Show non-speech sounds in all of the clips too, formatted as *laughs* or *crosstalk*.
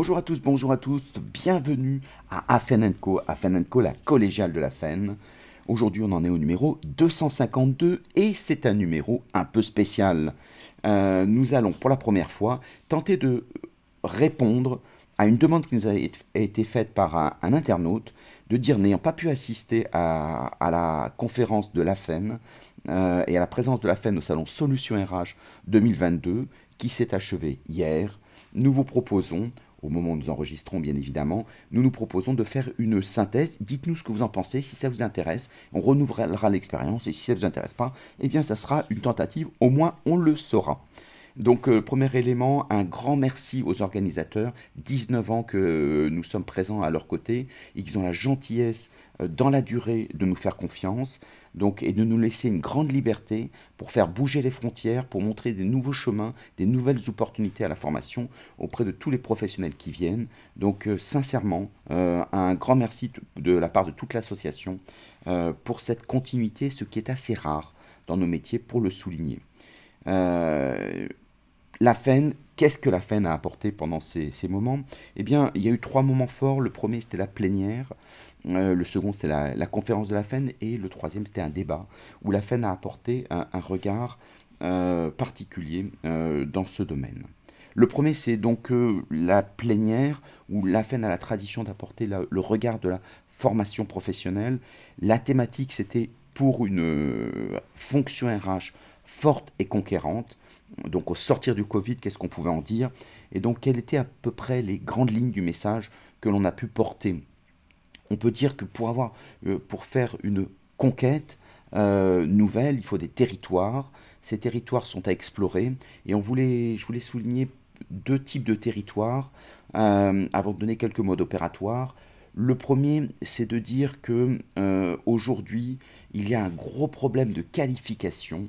Bonjour à tous, bonjour à tous, bienvenue à Afen Co, Afen Co, la collégiale de la FEN. Aujourd'hui, on en est au numéro 252 et c'est un numéro un peu spécial. Euh, nous allons pour la première fois tenter de répondre à une demande qui nous a été faite par un, internaute de dire n'ayant pas pu assister à, la conférence de la FEN euh, et à la présence de la FEN au salon Solutions RH 2022 qui s'est achevé hier, nous vous proposons au moment où nous enregistrons bien évidemment, nous nous proposons de faire une synthèse. Dites-nous ce que vous en pensez, si ça vous intéresse, on renouvellera l'expérience, et si ça ne vous intéresse pas, eh bien ça sera une tentative, au moins on le saura. Donc, euh, premier élément, un grand merci aux organisateurs. 19 ans que nous sommes présents à leur côté qu'ils ont la gentillesse euh, dans la durée de nous faire confiance donc, et de nous laisser une grande liberté pour faire bouger les frontières, pour montrer des nouveaux chemins, des nouvelles opportunités à la formation auprès de tous les professionnels qui viennent. Donc, euh, sincèrement, un grand merci de la part de toute l'association pour cette continuité, ce qui est assez rare dans nos métiers, pour le souligner. La FEN, qu'est-ce que la FEN a apporté pendant ces, moments? Eh bien, il y a eu trois moments forts. Le premier, c'était la plénière. Euh, le second, c'était la, conférence de la FEN. Et le troisième, c'était un débat où la FEN a apporté un, regard euh, particulier euh, dans ce domaine. Le premier, c'est donc la plénière, où la FEN a la tradition d'apporter le regard de la formation professionnelle. La thématique, c'était pour une fonction RH forte et conquérante. Donc au sortir du Covid, qu'est-ce qu'on pouvait en dire? Et donc quelles étaient à peu près les grandes lignes du message que l'on a pu porter? On peut dire que pour, avoir, euh, pour faire une conquête euh, nouvelle, il faut des territoires. Ces territoires sont à explorer. Et on voulait, je voulais souligner deux types de territoires euh, avant de donner quelques modes opératoires. Le premier, c'est de dire que aujourd'hui, il y a un gros problème de qualification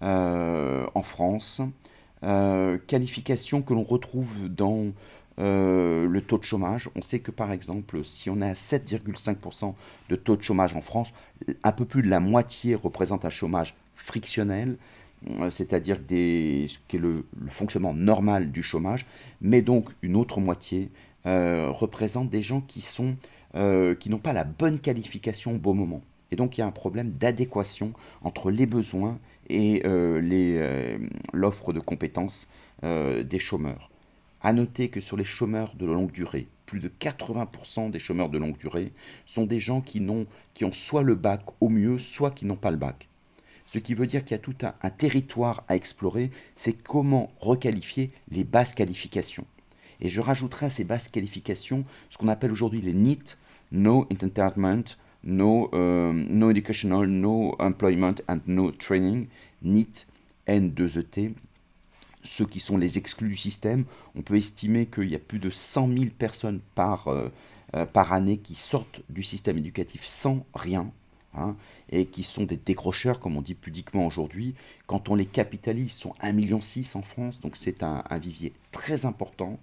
en France. Euh, qualification que l'on retrouve dans euh, le taux de chômage. On sait que par exemple, si on à 7,5% de taux de chômage en France, un peu plus de la moitié représente un chômage frictionnel, c'est-à-dire ce qui est le, fonctionnement normal du chômage, mais donc une autre moitié représente des gens qui sont qui n'ont pas la bonne qualification au bon moment. Et donc il y a un problème d'adéquation entre les besoins et euh, euh, l'offre de compétences euh, des chômeurs. À noter que sur les chômeurs de longue durée, plus de 80% des chômeurs de longue durée sont des gens qui, ont, qui ont soit le bac au mieux, soit qui n'ont pas le bac. Ce qui veut dire qu'il y a tout un, un territoire à explorer, c'est comment requalifier les basses qualifications. Et je rajouterai à ces basses qualifications ce qu'on appelle aujourd'hui les NEET, No Entertainment, no, euh, no educational, no employment and no training, NEET, N2ET, ceux qui sont les exclus du système. On peut estimer qu'il y a plus de 100 000 personnes par, euh, euh, par année qui sortent du système éducatif sans rien. Hein, et qui sont des décrocheurs, comme on dit pudiquement aujourd'hui. Quand on les capitalise, ils sont 1,6 million en France, donc c'est un, un, vivier très important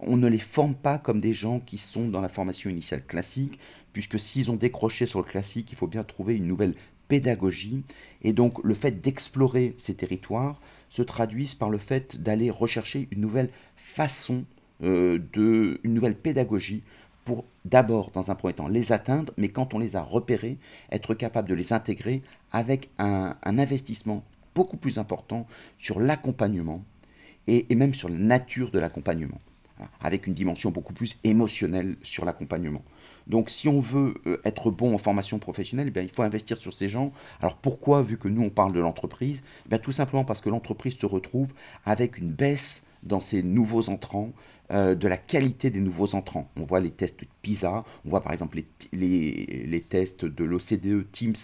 on ne les forme pas comme des gens qui sont dans la formation initiale classique, puisque s'ils ont décroché sur le classique, il faut bien trouver une nouvelle pédagogie. Et donc le fait d'explorer ces territoires se traduit par le fait d'aller rechercher une nouvelle façon, euh, de, une nouvelle pédagogie pour d'abord, dans un premier temps, les atteindre, mais quand on les a repérés, être capable de les intégrer avec un, investissement beaucoup plus important sur l'accompagnement et même sur la nature de l'accompagnement avec une dimension beaucoup plus émotionnelle sur l'accompagnement. Donc si on veut euh, être bon en formation professionnelle, eh il faut investir sur ces gens. Alors pourquoi, vu que nous on parle de l'entreprise? Eh Tout simplement parce que l'entreprise se retrouve avec une baisse dans ces nouveaux entrants, euh, de la qualité des nouveaux entrants. On voit les tests PISA, on voit par exemple les, les tests de l'OCDE Teams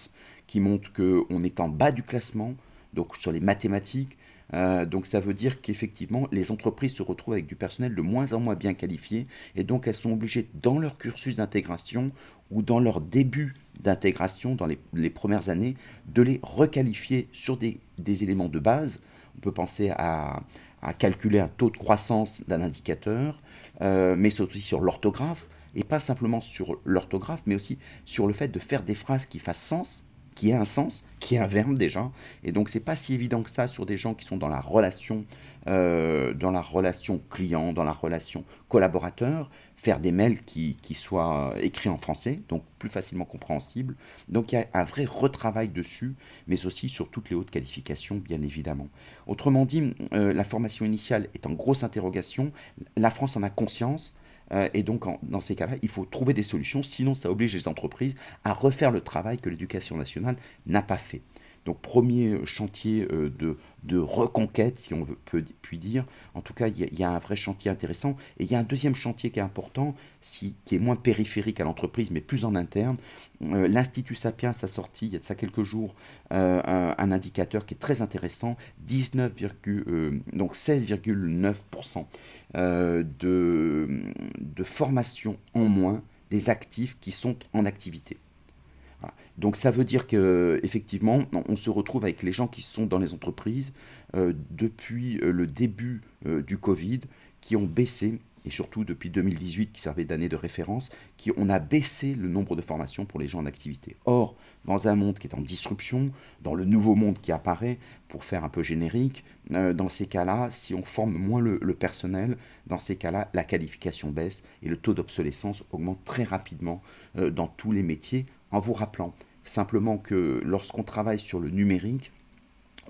qui montrent qu'on est en bas du classement, donc sur les mathématiques, euh, donc ça veut dire qu'effectivement, les entreprises se retrouvent avec du personnel de moins en moins bien qualifié et donc elles sont obligées dans leur cursus d'intégration ou dans leur début d'intégration, dans les, premières années, de les requalifier sur des, éléments de base. On peut penser à, calculer un taux de croissance d'un indicateur, euh, mais aussi sur l'orthographe, et pas simplement sur l'orthographe, mais aussi sur le fait de faire des phrases qui fassent sens qui ait un sens, qui ait un verbe déjà. Et donc c'est pas si évident que ça sur des gens qui sont dans la relation, euh, dans la relation client, dans la relation collaborateur, faire des mails qui, qui, soient écrits en français, donc plus facilement compréhensibles. Donc il y a un vrai retravail dessus, mais aussi sur toutes les hautes qualifications, bien évidemment. Autrement dit, euh, la formation initiale est en grosse interrogation. La France en a conscience. Euh, et donc, dans ces cas-là, il faut trouver des solutions, sinon ça oblige les entreprises à refaire le travail que l'éducation nationale n'a pas fait. Donc premier chantier euh, de, reconquête, si on veut, peut puis dire. En tout cas, il y, a un vrai chantier intéressant. Et il y a un deuxième chantier qui est important, qui est moins périphérique à l'entreprise, mais plus en interne. Euh, L'Institut Sapiens a sorti, il y a de ça quelques jours, euh, un, indicateur qui est très intéressant, 19, donc 16,9% de, de formation en moins des actifs qui sont en activité. Donc ça veut dire qu'effectivement, on se retrouve avec les gens qui sont dans les entreprises euh, depuis euh, le début euh, du Covid, qui ont baissé, et surtout depuis 2018 qui servait d'année de référence, qui on a baissé le nombre de formations pour les gens en activité. Or, dans un monde qui est en disruption, dans le nouveau monde qui apparaît, pour faire un peu générique, dans ces cas-là, si on forme moins le, le personnel, dans ces cas-là, la qualification baisse et le taux d'obsolescence augmente très rapidement dans tous les métiers en vous rappelant simplement que lorsqu'on travaille sur le numérique,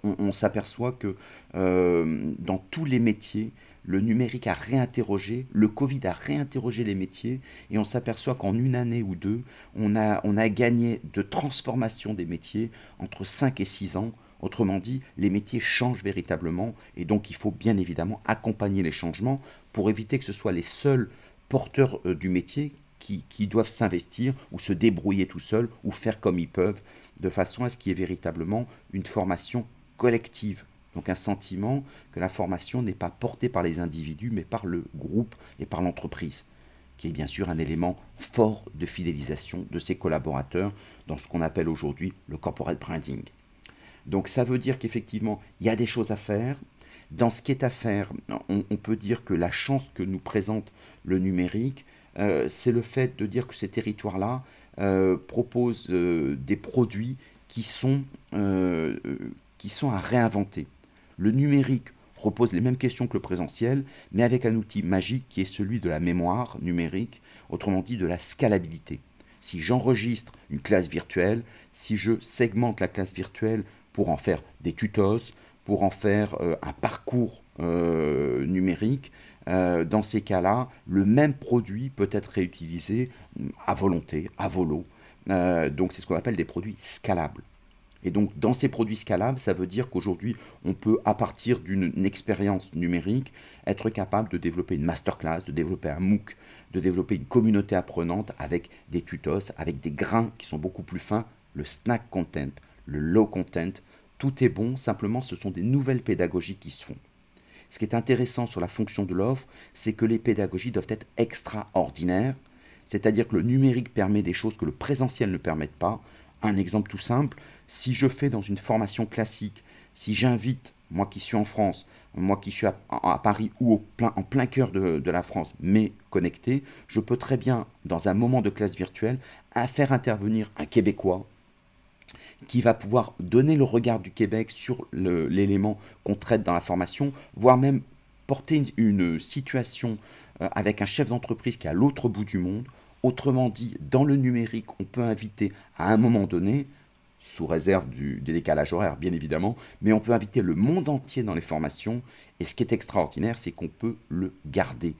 on, s'aperçoit que euh, dans tous les métiers, le numérique a réinterrogé, le Covid a réinterrogé les métiers, et on s'aperçoit qu'en une année ou deux, on a, gagné de transformation des métiers entre 5 et 6 ans. Autrement dit, les métiers changent véritablement, et donc il faut bien évidemment accompagner les changements pour éviter que ce soit les seuls porteurs euh, du métier qui, doivent s'investir ou se débrouiller tout seuls ou faire comme ils peuvent, de façon à ce qu'il y ait véritablement une formation collective. Donc un sentiment que la formation n'est pas portée par les individus, mais par le groupe et par l'entreprise, qui est bien sûr un élément fort de fidélisation de ses collaborateurs dans ce qu'on appelle aujourd'hui le corporate branding. Donc ça veut dire qu'effectivement, il y a des choses à faire. Dans ce qui est à faire, on, peut dire que la chance que nous présente le numérique, c'est le fait de dire que ces territoires-là euh, proposent euh, des produits qui sont, qui sont à réinventer. Le numérique repose les mêmes questions que le présentiel, mais avec un outil magique qui est celui de la mémoire numérique, autrement dit de la scalabilité. Si j'enregistre une classe virtuelle, si je segmente la classe virtuelle pour en faire des tutos, pour en faire un parcours numérique, euh, dans ces cas-là, le même produit peut être réutilisé mm, à volonté, à volo. Euh, donc c'est ce qu'on appelle des produits scalables. Et donc dans ces produits scalables, ça veut dire qu'aujourd'hui, on peut, à partir d'une expérience numérique, être capable de développer une masterclass, de développer un MOOC, de développer une communauté apprenante avec des tutos, avec des grains qui sont beaucoup plus fins, le snack content, le low content, tout est bon, simplement ce sont des nouvelles pédagogies qui se font. Ce qui est intéressant sur la fonction de l'offre, c'est que les pédagogies doivent être extraordinaires, c'est-à-dire que le numérique permet des choses que le présentiel ne permet pas. Un exemple tout simple, si je fais dans une formation classique, si j'invite, moi qui suis en France, moi qui suis à, Paris ou en plein cœur de, la France, mais connecté, je peux très bien, dans un moment de classe virtuelle, faire intervenir un Québécois, qui va pouvoir donner le regard du Québec sur l'élément qu'on traite dans la formation, voire même porter une, situation euh, avec un chef d'entreprise qui est à l'autre bout du monde. Autrement dit, dans le numérique, on peut inviter à un moment donné, sous réserve du, décalage horaire bien évidemment, mais on peut inviter le monde entier dans les formations. Et ce qui est extraordinaire, c'est qu'on peut le garder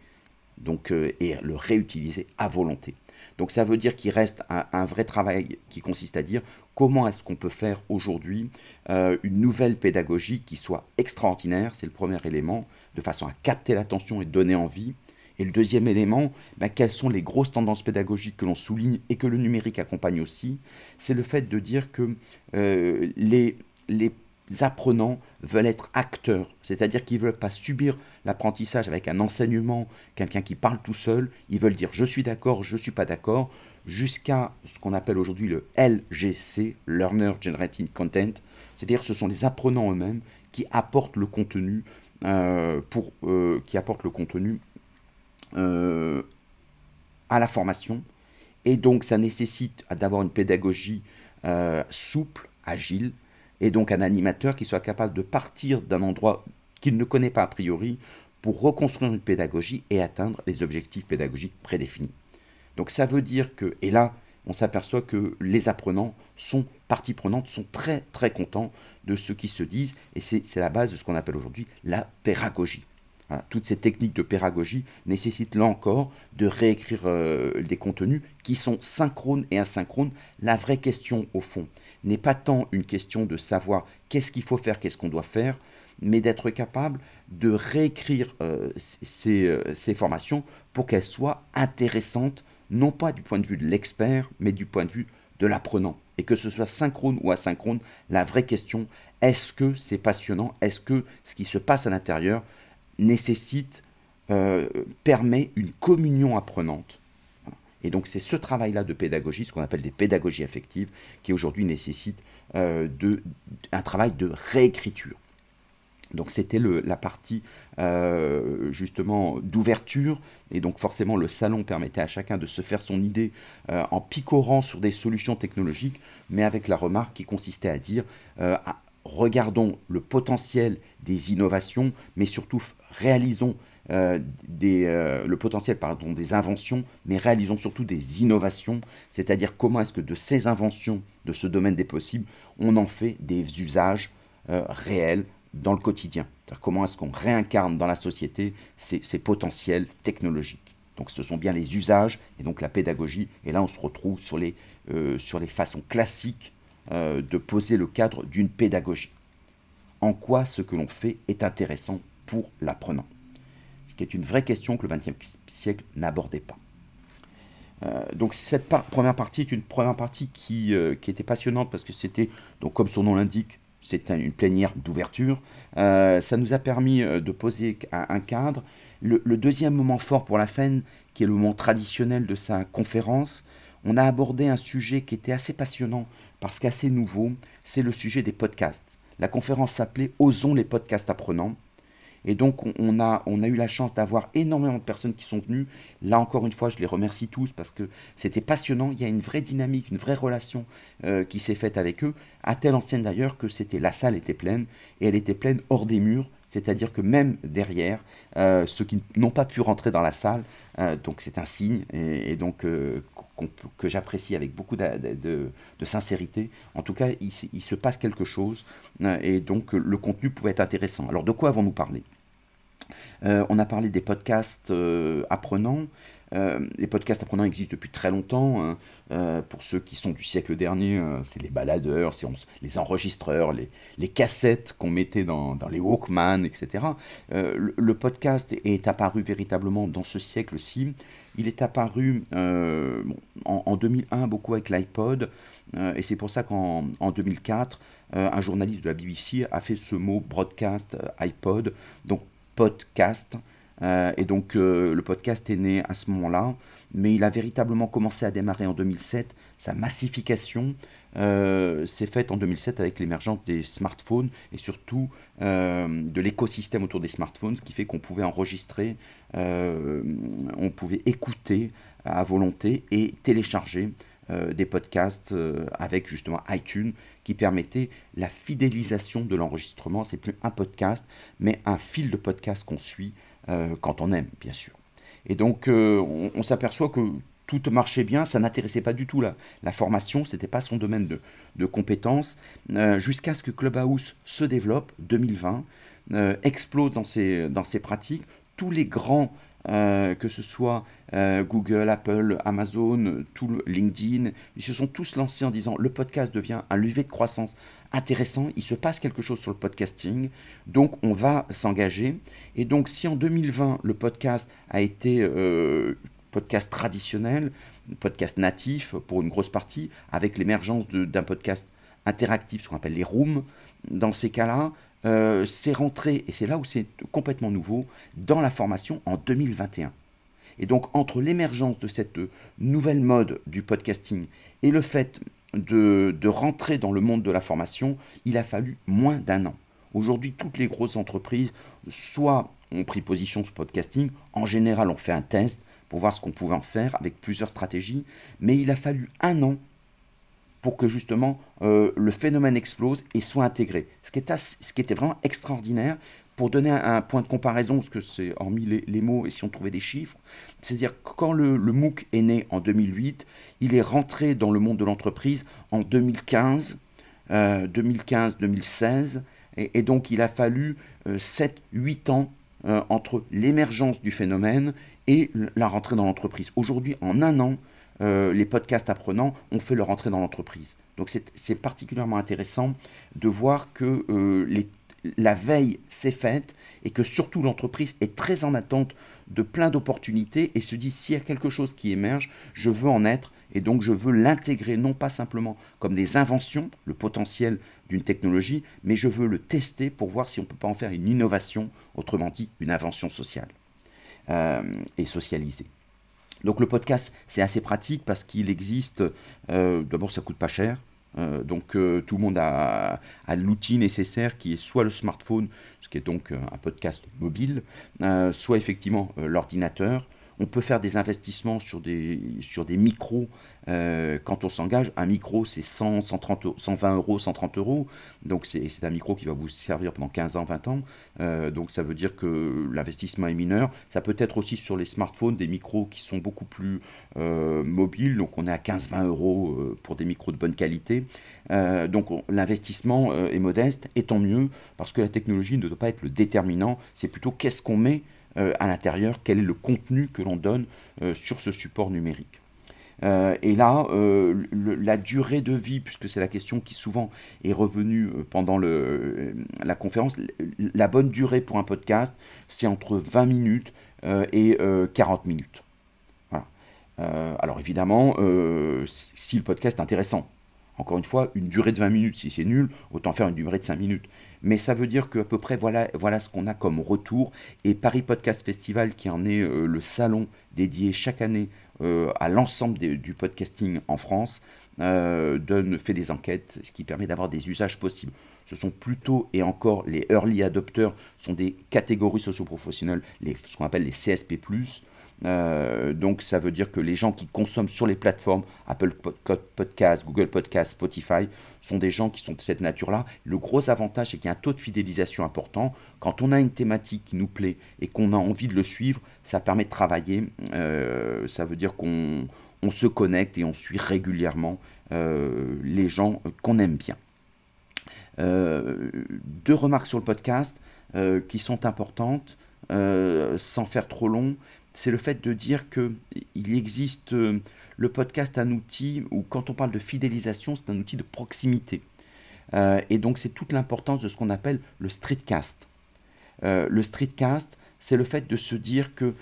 donc, euh, et le réutiliser à volonté. Donc ça veut dire qu'il reste un, vrai travail qui consiste à dire comment est-ce qu'on peut faire aujourd'hui euh, une nouvelle pédagogie qui soit extraordinaire, c'est le premier élément, de façon à capter l'attention et donner envie. Et le deuxième élément, ben, quelles sont les grosses tendances pédagogiques que l'on souligne et que le numérique accompagne aussi, c'est le fait de dire que euh, les, les apprenants veulent être acteurs, c'est-à-dire qu'ils ne veulent pas subir l'apprentissage avec un enseignement, quelqu'un qui parle tout seul, ils veulent dire je suis d'accord, je ne suis pas d'accord, jusqu'à ce qu'on appelle aujourd'hui le LGC, Learner Generating Content, c'est-à-dire ce sont les apprenants eux-mêmes qui apportent le contenu, euh, euh, euh, à la formation, et donc ça nécessite d'avoir une pédagogie souple, agile, et donc un animateur qui soit capable de partir d'un endroit qu'il ne connaît pas a priori pour reconstruire une pédagogie et atteindre les objectifs pédagogiques prédéfinis. Donc ça veut dire que, et là, on s'aperçoit que les apprenants sont partie prenante, sont très très contents de ce qui se disent, et c'est la base de ce qu'on appelle aujourd'hui la pédagogie. toutes ces techniques de pédagogie nécessitent là encore de réécrire euh, des contenus qui sont synchrones et asynchrones. La vraie question, au fond, n'est pas tant une question de savoir qu'est-ce qu'il faut faire, qu'est-ce qu'on doit faire, mais d'être capable de réécrire euh, euh, ces, formations pour qu'elles soient intéressantes, non pas du point de vue de l'expert, mais du point de vue de l'apprenant. Et que ce soit synchrone ou asynchrone, la vraie question, est-ce que c'est passionnant? Est-ce que ce qui se passe à l'intérieur nécessite, euh, permet une communion apprenante? Et donc c'est ce travail-là de pédagogie, ce qu'on appelle des pédagogies affectives, qui aujourd'hui nécessite de, un travail de réécriture. Donc c'était la partie euh, justement d'ouverture. Et donc forcément le salon permettait à chacun de se faire son idée euh, en picorant sur des solutions technologiques, mais avec la remarque qui consistait à dire euh, regardons le potentiel des innovations, mais surtout réalisons des, le potentiel des inventions, mais réalisons surtout des innovations, c'est-à-dire comment est-ce que de ces inventions, de ce domaine des possibles, on en fait des usages réels, dans le quotidien. Comment est-ce qu'on réincarne dans la société ces, potentiels technologiques. Donc ce sont bien les usages et donc la pédagogie. Et là, on se retrouve sur les, euh, sur les façons classiques euh, de poser le cadre d'une pédagogie. En quoi ce que l'on fait est intéressant pour l'apprenant? Ce qui est une vraie question que le XXe siècle n'abordait pas. Euh, donc cette première partie est une première partie qui, qui était passionnante parce que c'était, comme son nom l'indique, c'est une plénière d'ouverture. Euh, ça nous a permis euh, de poser un, cadre. Le, deuxième moment fort pour la FEN, qui est le moment traditionnel de sa conférence, on a abordé un sujet qui était assez passionnant parce qu'assez nouveau, c'est le sujet des podcasts. La conférence s'appelait Osons les podcasts apprenants. Et donc, on a, eu la chance d'avoir énormément de personnes qui sont venues. Là, encore une fois, je les remercie tous parce que c'était passionnant. Il y a une vraie dynamique, une vraie relation euh, qui s'est faite avec eux, à telle ancienne d'ailleurs que c'était la salle était pleine et elle était pleine hors des murs. C'est-à-dire que même derrière, euh, ceux qui n'ont pas pu rentrer dans la salle, euh, donc c'est un signe, et, donc que j'apprécie avec beaucoup de, sincérité. En tout cas, il, se passe quelque chose, et donc le contenu pouvait être intéressant. Alors de quoi avons-nous parlé? Euh, on a parlé des podcasts euh, apprenants. Euh, les podcasts apprenants existent depuis très longtemps. Hein. pour ceux qui sont du siècle dernier, c'est les baladeurs, c'est les enregistreurs, les, cassettes qu'on mettait dans, les Walkman, etc. Le, podcast est apparu véritablement dans ce siècle-ci. Il est apparu en, 2001 beaucoup avec l'iPod, et c'est pour ça qu'en 2004, un journaliste de la BBC a fait ce mot broadcast iPod. Donc podcast. Euh, et donc euh, le podcast est né à ce moment-là, mais il a véritablement commencé à démarrer en 2007. Sa massification euh, s'est faite en 2007 avec l'émergence des smartphones et surtout de l'écosystème autour des smartphones, ce qui fait qu'on pouvait enregistrer, on pouvait écouter à volonté et télécharger euh, des podcasts euh, avec justement iTunes qui permettait la fidélisation de l'enregistrement. C'est plus un podcast, mais un fil de podcast qu'on suit euh, quand on aime, bien sûr. Et donc, on, s'aperçoit que tout marchait bien, ça n'intéressait pas du tout la, la formation, c'était pas son domaine de, de compétences, jusqu'à ce que Clubhouse se développe, 2020, explose dans ses, dans ses pratiques. Tous les grands euh, que ce soit euh, Google, Apple, Amazon, tout LinkedIn, ils se sont tous lancés en disant le podcast devient un levier de croissance intéressant, il se passe quelque chose sur le podcasting, donc on va s'engager. Et donc si en 2020 le podcast a été euh, podcast traditionnel, podcast natif pour une grosse partie, avec l'émergence d'un podcast interactif, ce qu'on appelle les rooms, dans ces cas-là, euh, c'est rentré, et c'est là où c'est complètement nouveau, dans la formation en 2021. Et donc entre l'émergence de cette nouvelle mode du podcasting et le fait de, rentrer dans le monde de la formation, il a fallu moins d'un an. Aujourd'hui, toutes les grosses entreprises, soit ont pris position sur podcasting, en général on fait un test pour voir ce qu'on pouvait en faire avec plusieurs stratégies, mais il a fallu un an pour que justement le phénomène explose et soit intégré. Ce qui, était vraiment extraordinaire, pour donner un, point de comparaison, parce que c'est hormis les, mots et si on trouvait des chiffres, c'est-à-dire quand le, MOOC est né en 2008, il est rentré dans le monde de l'entreprise en 2015, 2015-2016, et, donc il a fallu 7-8 euh, ans euh, entre l'émergence du phénomène et la rentrée dans l'entreprise. Aujourd'hui, en un an, euh, les podcasts apprenants ont fait leur entrée dans l'entreprise. Donc c'est particulièrement intéressant de voir que les la veille s'est faite et que surtout l'entreprise est très en attente de plein d'opportunités et se dit s'il y a quelque chose qui émerge, je veux en être et donc je veux l'intégrer non pas simplement comme des inventions, le potentiel d'une technologie, mais je veux le tester pour voir si on ne peut pas en faire une innovation, autrement dit une invention sociale euh, et socialisée. Donc le podcast, c'est assez pratique parce qu'il existe, euh, d'abord ça coûte pas cher, euh, donc euh, tout le monde a, l'outil nécessaire qui est soit le smartphone, ce qui est donc un podcast mobile, soit effectivement l'ordinateur. On peut faire des investissements sur des, micros euh, quand on s'engage, un micro, c'est 100, 130, 120 euros, 130 euros. Donc, c'est un micro qui va vous servir pendant 15 ans, 20 ans. Euh, donc, ça veut dire que l'investissement est mineur. Ça peut être aussi sur les smartphones des micros qui sont beaucoup plus euh, mobiles. Donc, on est à 15-20 euros pour des micros de bonne qualité. donc, l'investissement est modeste, et tant mieux, parce que la technologie ne doit pas être le déterminant. C'est plutôt qu'est-ce qu'on met à l'intérieur, quel est le contenu que l'on donne sur ce support numérique. Euh, et là, euh, la durée de vie, puisque c'est la question qui souvent est revenue euh, pendant la conférence, la bonne durée pour un podcast, c'est entre 20 minutes et 40 minutes. alors évidemment, si le podcast est intéressant, encore une fois, une durée de 20 minutes, si c'est nul, autant faire une durée de 5 minutes. Mais ça veut dire qu'à peu près, voilà, voilà ce qu'on a comme retour. Et Paris Podcast Festival, qui en est le salon dédié chaque année euh, à l'ensemble du podcasting en France, euh, donne, fait des enquêtes, ce qui permet d'avoir des usages possibles. Ce sont plutôt, et encore, les early adopters sont des catégories socioprofessionnelles, les, ce qu'on appelle les CSP+, euh, donc ça veut dire que les gens qui consomment sur les plateformes Apple Podcast, Google Podcast, Spotify sont des gens qui sont de cette nature-là. Le gros avantage, c'est qu'il y a un taux de fidélisation important. Quand on a une thématique qui nous plaît et qu'on a envie de le suivre, ça permet de travailler. Euh, ça veut dire qu'on se connecte et on suit régulièrement euh, les gens qu'on aime bien. deux remarques sur le podcast qui sont importantes, sans faire trop long c'est le fait de dire qu'il existe euh, le podcast, un outil où quand on parle de fidélisation, c'est un outil de proximité. Euh, et donc c'est toute l'importance de ce qu'on appelle le streetcast. Euh, le streetcast, c'est le fait de se dire que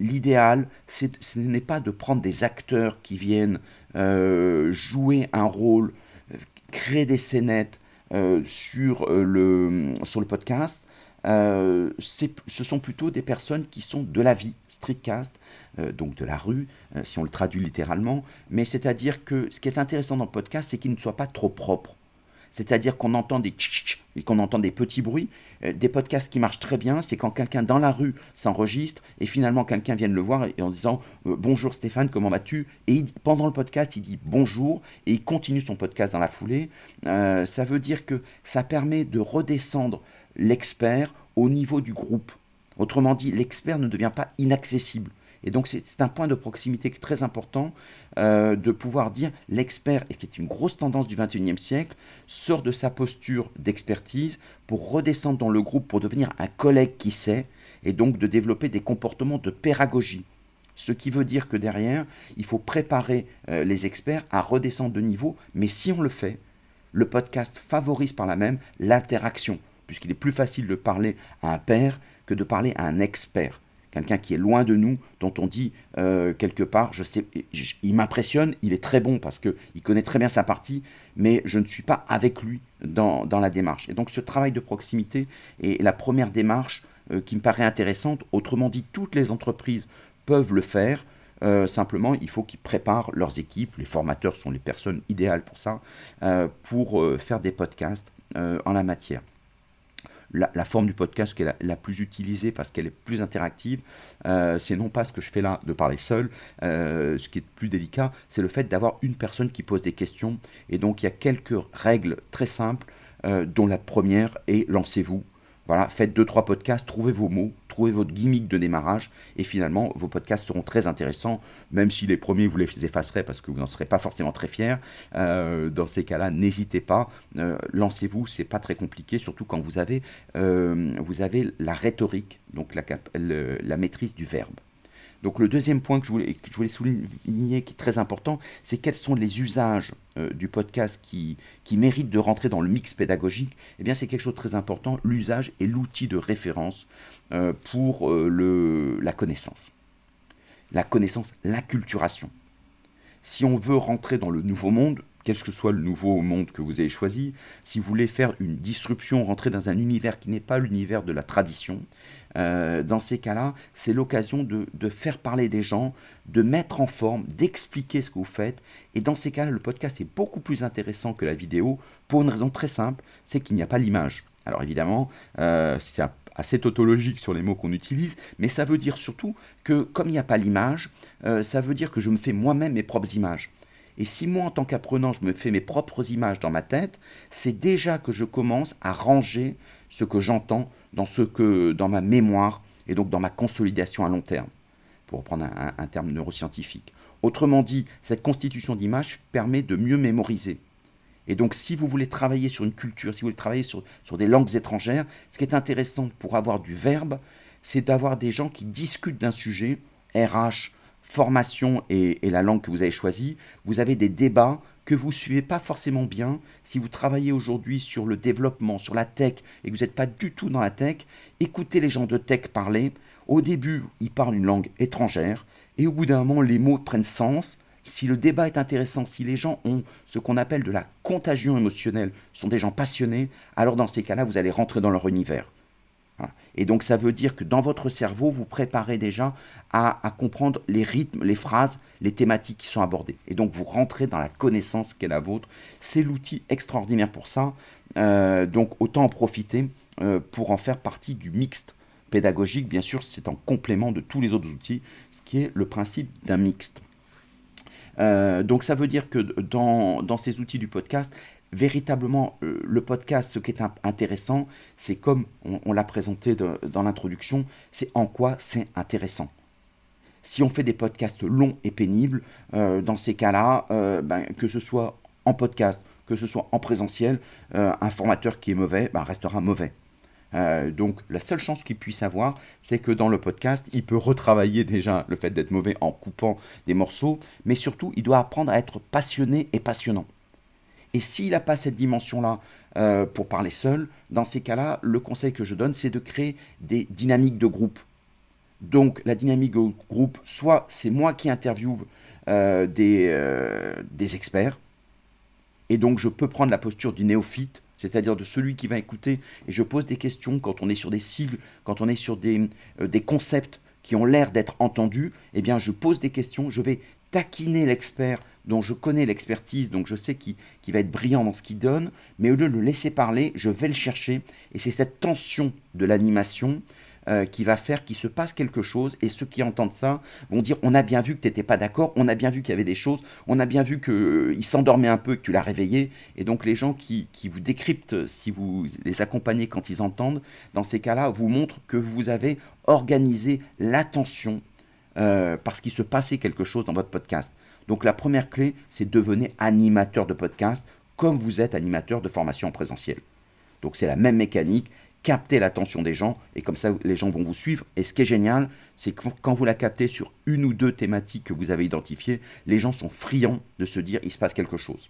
l'idéal, ce n'est pas de prendre des acteurs qui viennent jouer un rôle, créer des scénettes sur, le, sur le podcast, euh, ce sont plutôt des personnes qui sont de la vie, streetcast, euh, donc de la rue, euh, si on le traduit littéralement. Mais c'est-à-dire que ce qui est intéressant dans le podcast, c'est qu'il ne soit pas trop propre. C'est-à-dire qu'on entend des et qu'on entend des petits bruits. des podcasts qui marchent très bien, c'est quand quelqu'un dans la rue s'enregistre et finalement quelqu'un vient le voir et en disant bonjour Stéphane, comment vas-tu? Et pendant le podcast, il dit bonjour et il continue son podcast dans la foulée. ça veut dire que ça permet de redescendre l'expert au niveau du groupe. Autrement dit, l'expert ne devient pas inaccessible. Et donc c'est un point de proximité très important euh, de pouvoir dire l'expert, et qui est une grosse tendance du 21e siècle, sort de sa posture d'expertise pour redescendre dans le groupe, pour devenir un collègue qui sait, et donc de développer des comportements de pédagogie. Ce qui veut dire que derrière, il faut préparer euh, les experts à redescendre de niveau, mais si on le fait, le podcast favorise par la même l'interaction puisqu'il est plus facile de parler à un père que de parler à un expert. Quelqu'un qui est loin de nous, dont on dit euh, quelque part, je sais, il m'impressionne, il est très bon parce qu'il connaît très bien sa partie, mais je ne suis pas avec lui dans, la démarche. Et donc ce travail de proximité est la première démarche euh, qui me paraît intéressante. Autrement dit, toutes les entreprises peuvent le faire. Euh, simplement, il faut qu'ils préparent leurs équipes. Les formateurs sont les personnes idéales pour ça, pour faire des podcasts en la matière. La, forme du podcast qui est la, plus utilisée parce qu'elle est plus interactive, euh, c'est non pas ce que je fais là de parler seul, euh, ce qui est plus délicat, c'est le fait d'avoir une personne qui pose des questions. Et donc il y a quelques règles très simples, euh, dont la première est lancez-vous. Voilà, faites deux trois podcasts, trouvez vos mots, trouvez votre gimmick de démarrage et finalement vos podcasts seront très intéressants, même si les premiers vous les effacerez parce que vous n'en serez pas forcément très fiers. Euh, dans ces cas-là, n'hésitez pas, euh, lancez-vous, c'est pas très compliqué, surtout quand vous avez, euh, vous avez la rhétorique, donc la, la maîtrise du verbe. Donc le deuxième point que je voulais, souligner, qui est très important, c'est quels sont les usages euh, du podcast qui, méritent de rentrer dans le mix pédagogique. Eh bien c'est quelque chose de très important, l'usage et l'outil de référence euh, pour euh, la connaissance. La connaissance, l'acculturation. Si on veut rentrer dans le nouveau monde, quel que soit le nouveau monde que vous avez choisi, si vous voulez faire une disruption, rentrer dans un univers qui n'est pas l'univers de la tradition, euh, dans ces cas-là, c'est l'occasion de, faire parler des gens, de mettre en forme, d'expliquer ce que vous faites. Et dans ces cas-là, le podcast est beaucoup plus intéressant que la vidéo pour une raison très simple, c'est qu'il n'y a pas l'image. Alors évidemment, euh, c'est assez tautologique sur les mots qu'on utilise, mais ça veut dire surtout que comme il n'y a pas l'image, euh, ça veut dire que je me fais moi-même mes propres images. Et si moi, en tant qu'apprenant, je me fais mes propres images dans ma tête, c'est déjà que je commence à ranger ce que j'entends dans, ma mémoire et donc dans ma consolidation à long terme, pour reprendre un, terme neuroscientifique. Autrement dit, cette constitution d'images permet de mieux mémoriser. Et donc, si vous voulez travailler sur une culture, si vous voulez travailler sur, sur des langues étrangères, ce qui est intéressant pour avoir du verbe, c'est d'avoir des gens qui discutent d'un sujet, RH, formation et, la langue que vous avez choisie, vous avez des débats que vous suivez pas forcément bien. Si vous travaillez aujourd'hui sur le développement, sur la tech, et que vous n'êtes pas du tout dans la tech, écoutez les gens de tech parler. Au début, ils parlent une langue étrangère, et au bout d'un moment, les mots prennent sens. Si le débat est intéressant, si les gens ont ce qu'on appelle de la contagion émotionnelle, sont des gens passionnés, alors dans ces cas-là, vous allez rentrer dans leur univers. Et donc ça veut dire que dans votre cerveau, vous préparez déjà à, comprendre les rythmes, les phrases, les thématiques qui sont abordées. Et donc vous rentrez dans la connaissance qui est la vôtre. C'est l'outil extraordinaire pour ça. Euh, donc autant en profiter euh, pour en faire partie du mixte pédagogique. Bien sûr, c'est en complément de tous les autres outils, ce qui est le principe d'un mixte. Euh, donc ça veut dire que dans, dans, ces outils du podcast, véritablement euh, le podcast, ce qui est intéressant, c'est comme on, l'a présenté dans l'introduction, c'est en quoi c'est intéressant. Si on fait des podcasts longs et pénibles, euh, dans ces cas-là, euh, ben, que ce soit en podcast, que ce soit en présentiel, un formateur qui est mauvais ben, restera mauvais. donc la seule chance qu'il puisse avoir, c'est que dans le podcast, il peut retravailler *laughs* déjà le fait d'être mauvais en coupant des morceaux, mais surtout, il doit apprendre à être passionné et passionnant. Et s'il n'a pas cette dimension-là euh, pour parler seul, dans ces cas-là, le conseil que je donne, c'est de créer des dynamiques de groupe. Donc la dynamique de groupe, soit c'est moi qui interviewe euh, des, euh, des experts, et donc je peux prendre la posture du néophyte, c'est-à-dire de celui qui va écouter, et je pose des questions quand on est sur des sigles, quand on est sur des, des concepts qui ont l'air d'être entendus, eh bien je pose des questions, je vais taquiner l'expert dont je connais l'expertise, donc je sais qu'il va être brillant dans ce qu'il donne, mais au lieu de le laisser parler, je vais le chercher. Et c'est cette tension de l'animation euh, qui va faire qu'il se passe quelque chose, et ceux qui entendent ça vont dire on a bien vu que tu n'étais pas d'accord, on a bien vu qu'il y avait des choses, on a bien vu qu'il euh, s'endormait un peu, que tu l'as réveillé, et donc les gens qui, qui, vous décryptent, si vous les accompagnez quand ils entendent, dans ces cas-là, vous montrent que vous avez organisé l'attention euh, parce qu'il se passait quelque chose dans votre podcast. Donc la première clé, c'est devenir animateur de podcast comme vous êtes animateur de formation en présentiel. Donc c'est la même mécanique, capter l'attention des gens et comme ça les gens vont vous suivre. Et ce qui est génial, c'est que quand vous la captez sur une ou deux thématiques que vous avez identifiées, les gens sont friands de se dire il se passe quelque chose.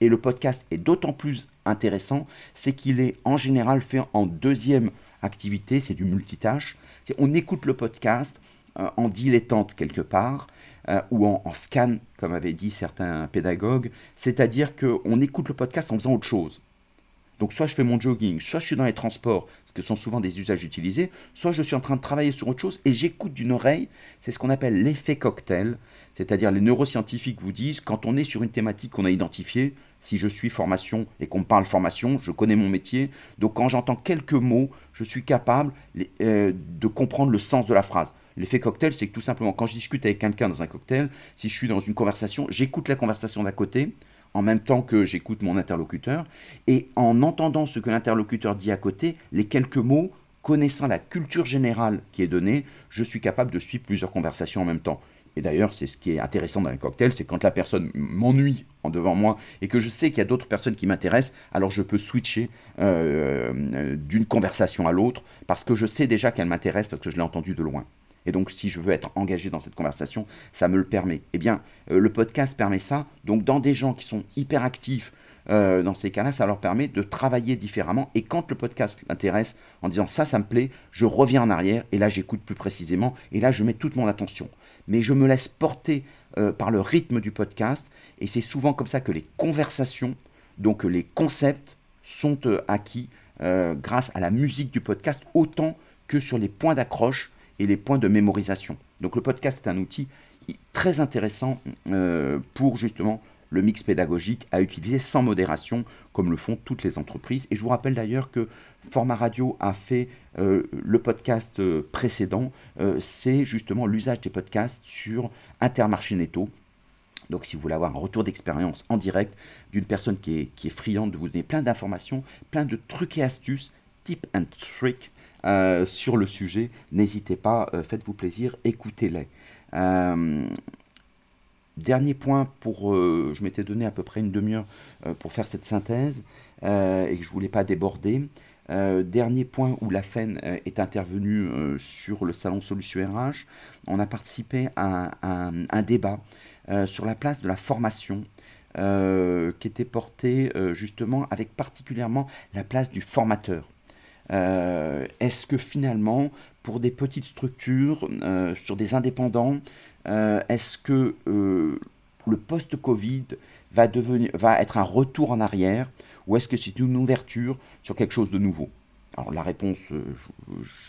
Et le podcast est d'autant plus intéressant, c'est qu'il est en général fait en deuxième activité, c'est du multitâche. On écoute le podcast euh, en dilettante quelque part, euh, ou en, scan, comme avaient dit certains pédagogues, c'est-à-dire qu'on écoute le podcast en faisant autre chose. Donc soit je fais mon jogging, soit je suis dans les transports, ce que sont souvent des usages utilisés, soit je suis en train de travailler sur autre chose et j'écoute d'une oreille. C'est ce qu'on appelle l'effet cocktail, c'est-à-dire les neuroscientifiques vous disent quand on est sur une thématique qu'on a identifiée, si je suis formation et qu'on me parle formation, je connais mon métier, donc quand j'entends quelques mots, je suis capable euh, de comprendre le sens de la phrase. L'effet cocktail, c'est que tout simplement, quand je discute avec quelqu'un dans un cocktail, si je suis dans une conversation, j'écoute la conversation d'à côté, en même temps que j'écoute mon interlocuteur, et en entendant ce que l'interlocuteur dit à côté, les quelques mots, connaissant la culture générale qui est donnée, je suis capable de suivre plusieurs conversations en même temps. Et d'ailleurs, c'est ce qui est intéressant dans un cocktail, c'est quand la personne m'ennuie en devant moi et que je sais qu'il y a d'autres personnes qui m'intéressent, alors je peux switcher euh, euh, d'une conversation à l'autre parce que je sais déjà qu'elle m'intéresse parce que je l'ai entendue de loin. Et donc, si je veux être engagé dans cette conversation, ça me le permet. Eh bien, euh, le podcast permet ça. Donc, dans des gens qui sont hyper actifs, euh, dans ces cas-là, ça leur permet de travailler différemment. Et quand le podcast l'intéresse, en disant ça, ça me plaît, je reviens en arrière et là, j'écoute plus précisément et là, je mets toute mon attention. Mais je me laisse porter euh, par le rythme du podcast et c'est souvent comme ça que les conversations, donc les concepts, sont acquis grâce à la musique du podcast autant que sur les points d'accroche et les points de mémorisation. Donc le podcast est un outil très intéressant euh, pour justement le mix pédagogique à utiliser sans modération, comme le font toutes les entreprises. Et je vous rappelle d'ailleurs que Format Radio a fait euh, le podcast euh, précédent, c'est justement l'usage des podcasts sur Intermarché Netto. Donc si vous voulez avoir un retour d'expérience en direct d'une personne qui est, qui est friande de vous donner plein d'informations, plein de trucs et astuces, tips and tricks, euh, sur le sujet. N'hésitez pas, euh, faites-vous plaisir, écoutez-les. Euh, dernier point pour, je m'étais donné à peu près une demi-heure pour faire cette synthèse et que je voulais pas déborder. dernier point où la FEN est intervenue sur le salon Solution RH, on a participé à, un débat sur la place de la formation qui était porté justement avec particulièrement la place du formateur. Euh, est-ce que finalement, pour des petites structures, euh, sur des indépendants, euh, est-ce que le post-Covid va, va être un retour en arrière ou est-ce que c'est une ouverture sur quelque chose de nouveau? Alors la réponse, euh,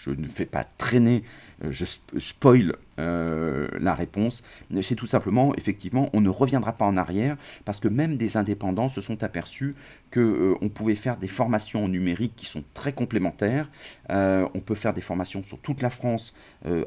je, ne fais pas traîner, euh, je spoil euh, la réponse. C'est tout simplement, effectivement, on ne reviendra pas en arrière parce que même des indépendants se sont aperçus qu'on on pouvait faire des formations en numérique qui sont très complémentaires. on peut faire des formations sur toute la France,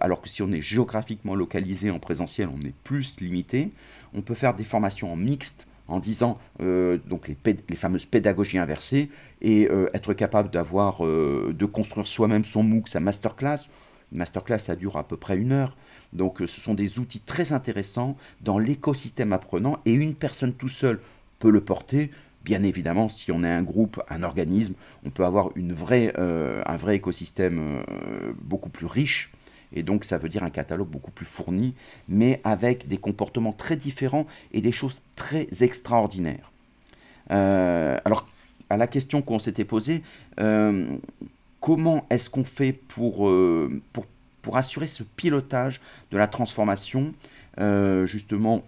alors que si on est géographiquement localisé en présentiel, on est plus limité. On peut faire des formations en mixte en disant euh, donc les, fameuses pédagogies inversées et euh, être capable d'avoir euh, de construire soi-même son MOOC, sa masterclass. Une masterclass, ça dure à peu près une heure. Donc ce sont des outils très intéressants dans l'écosystème apprenant et une personne tout seul peut le porter. Bien évidemment, si on est un groupe, un organisme, on peut avoir une vraie, un vrai écosystème beaucoup plus riche et donc ça veut dire un catalogue beaucoup plus fourni, mais avec des comportements très différents et des choses très extraordinaires. Euh, alors, à la question qu'on s'était posée, euh, comment est-ce qu'on fait euh, pour, assurer ce pilotage de la transformation, justement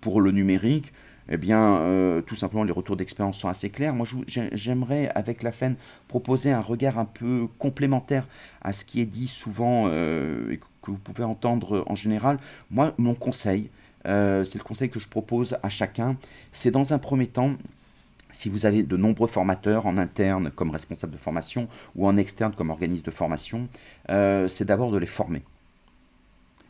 pour le numérique eh bien, euh, tout simplement, les retours d'expérience sont assez clairs. Moi, j'aimerais, avec la FEN, proposer un regard un peu complémentaire à ce qui est dit souvent euh, et que vous pouvez entendre en général. Moi, mon conseil, euh, c'est le conseil que je propose à chacun, c'est dans un premier temps, si vous avez de nombreux formateurs en interne comme responsable de formation ou en externe comme organisme de formation, c'est d'abord de les former.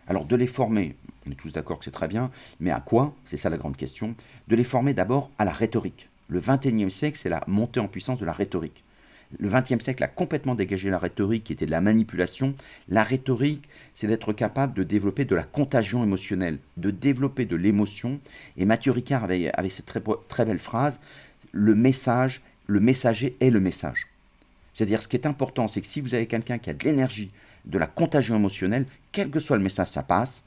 Alors de les former, on est tous d'accord que c'est très bien, mais à quoi C'est ça la grande question. De les former d'abord à la rhétorique. Le XXIe siècle, c'est la montée en puissance de la rhétorique. Le XXe siècle a complètement dégagé la rhétorique qui était de la manipulation. La rhétorique, c'est d'être capable de développer de la contagion émotionnelle, de développer de l'émotion. Et Mathieu Ricard avait, cette très, très belle phrase, le message, le messager est le message. C'est-à-dire ce qui est important, c'est que si vous avez quelqu'un qui a de l'énergie, de la contagion émotionnelle, quel que soit le message, ça passe.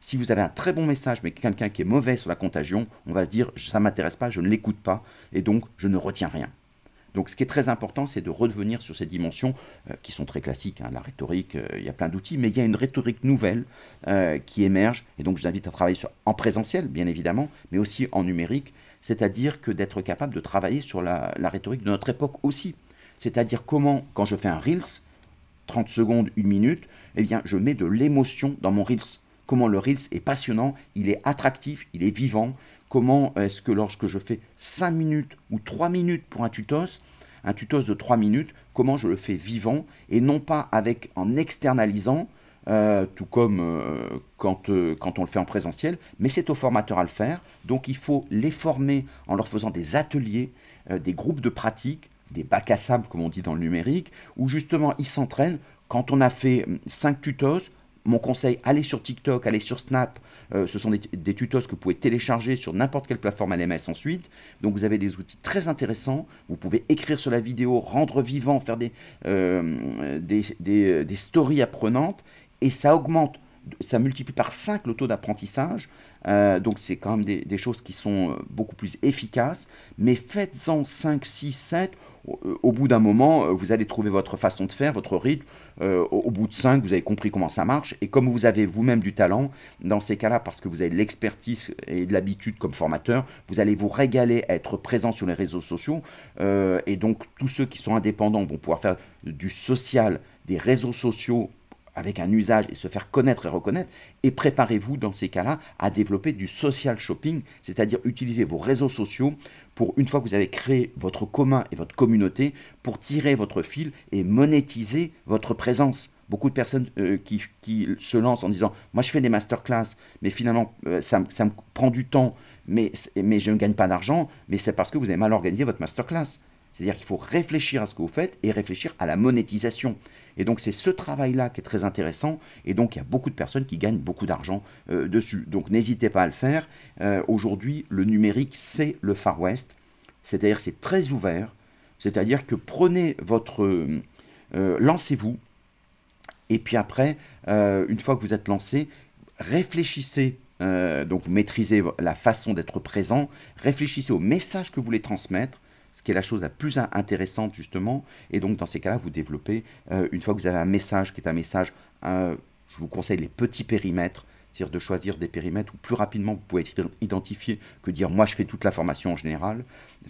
Si vous avez un très bon message, mais quelqu'un qui est mauvais sur la contagion, on va se dire ça m'intéresse pas, je ne l'écoute pas, et donc je ne retiens rien. Donc ce qui est très important, c'est de revenir sur ces dimensions euh, qui sont très classiques. Hein, la rhétorique, euh, il y a plein d'outils, mais il y a une rhétorique nouvelle euh, qui émerge. Et donc je vous invite à travailler en présentiel, bien évidemment, mais aussi en numérique. c'est-à-dire que d'être capable de travailler sur la, rhétorique de notre époque aussi. C'est-à-dire comment, quand je fais un Reels, 30 secondes, une minute, eh bien, je mets de l'émotion dans mon Reels. Comment le Reels est passionnant, il est attractif, il est vivant. Comment est-ce que lorsque je fais 5 minutes ou 3 minutes pour un tutos, un tutos de 3 minutes, comment je le fais vivant et non pas avec en externalisant, euh, tout comme euh, quand, euh, quand on le fait en présentiel, mais c'est aux formateurs à le faire. Donc il faut les former en leur faisant des ateliers, des groupes de pratique, des bacs à sable comme on dit dans le numérique, où justement ils s'entraînent. Quand on a fait 5 tutos, mon conseil, allez sur TikTok, allez sur Snap. ce sont des, tutos que vous pouvez télécharger sur n'importe quelle plateforme LMS ensuite. Donc vous avez des outils très intéressants. Vous pouvez écrire sur la vidéo, rendre vivant, faire des, des, des, des stories apprenantes et ça augmente, ça multiplie par 5 le taux d'apprentissage. Euh, donc c'est quand même des, choses qui sont euh, beaucoup plus efficaces. Mais faites-en 5, 6, 7. Au, bout d'un moment, euh, vous allez trouver votre façon de faire, votre rythme. au, bout de 5, vous avez compris comment ça marche. Et comme vous avez vous-même du talent, dans ces cas-là, parce que vous avez l'expertise et de l'habitude comme formateur, vous allez vous régaler à être présent sur les réseaux sociaux. et donc tous ceux qui sont indépendants vont pouvoir faire du social, des réseaux sociaux avec un usage et se faire connaître et reconnaître. Et préparez-vous dans ces cas-là à développer du social shopping, c'est-à-dire utiliser vos réseaux sociaux pour, une fois que vous avez créé votre commun et votre communauté, pour tirer votre fil et monétiser votre présence. Beaucoup de personnes euh, qui, se lancent en disant Moi, je fais des masterclass, mais finalement, euh, ça, ça, me prend du temps, mais, mais je ne gagne pas d'argent. Mais c'est parce que vous avez mal organisé votre masterclass. C'est-à-dire qu'il faut réfléchir à ce que vous faites et réfléchir à la monétisation. Et donc c'est ce travail-là qui est très intéressant. Et donc il y a beaucoup de personnes qui gagnent beaucoup d'argent euh, dessus. Donc n'hésitez pas à le faire. Euh, aujourd'hui, le numérique, c'est le Far West. C'est-à-dire c'est très ouvert. C'est-à-dire que prenez votre... Euh, lancez-vous. Et puis après, une fois que vous êtes lancé, réfléchissez donc vous maîtrisez la façon d'être présent, réfléchissez au message que vous voulez transmettre, ce qui est la chose la plus intéressante justement. Et donc dans ces cas-là, vous développez, euh, une fois que vous avez un message qui est un message, je vous conseille les petits périmètres, c'est-à-dire de choisir des périmètres où plus rapidement vous pouvez être identifié que dire moi je fais toute la formation en général.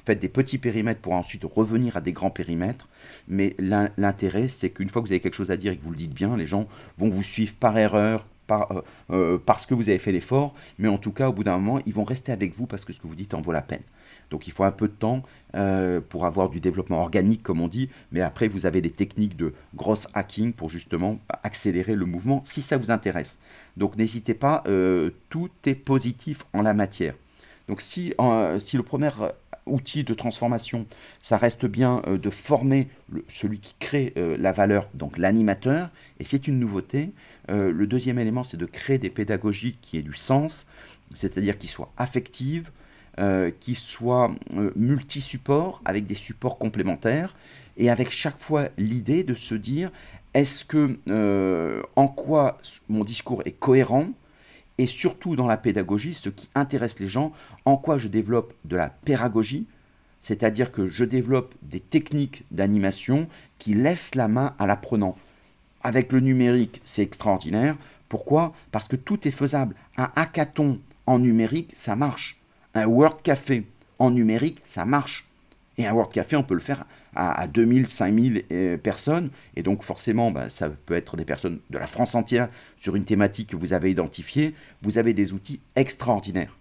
Faites des petits périmètres pour ensuite revenir à des grands périmètres. Mais l'intérêt, c'est qu'une fois que vous avez quelque chose à dire et que vous le dites bien, les gens vont vous suivre par erreur, euh, euh, parce que vous avez fait l'effort, mais en tout cas, au bout d'un moment, ils vont rester avec vous parce que ce que vous dites en vaut la peine. Donc il faut un peu de temps euh, pour avoir du développement organique, comme on dit, mais après vous avez des techniques de gross hacking pour justement accélérer le mouvement si ça vous intéresse. Donc n'hésitez pas, tout est positif en la matière. Donc si, si le premier outil de transformation, ça reste bien euh, de former celui qui crée la valeur, donc l'animateur, et c'est une nouveauté. le deuxième élément, c'est de créer des pédagogies qui aient du sens, c'est-à-dire qui soient affectives, euh, qui soit euh, multi-support avec des supports complémentaires et avec chaque fois l'idée de se dire est-ce que euh, en quoi mon discours est cohérent et surtout dans la pédagogie, ce qui intéresse les gens, en quoi je développe de la pédagogie, c'est-à-dire que je développe des techniques d'animation qui laissent la main à l'apprenant. Avec le numérique, c'est extraordinaire. Pourquoi? Parce que tout est faisable. Un hackathon en numérique, ça marche. Un Word Café en numérique, ça marche. Et un Word Café, on peut le faire à, 2000, 5000 euh, personnes. Et donc forcément, bah, ça peut être des personnes de la France entière sur une thématique que vous avez identifiée. Vous avez des outils extraordinaires.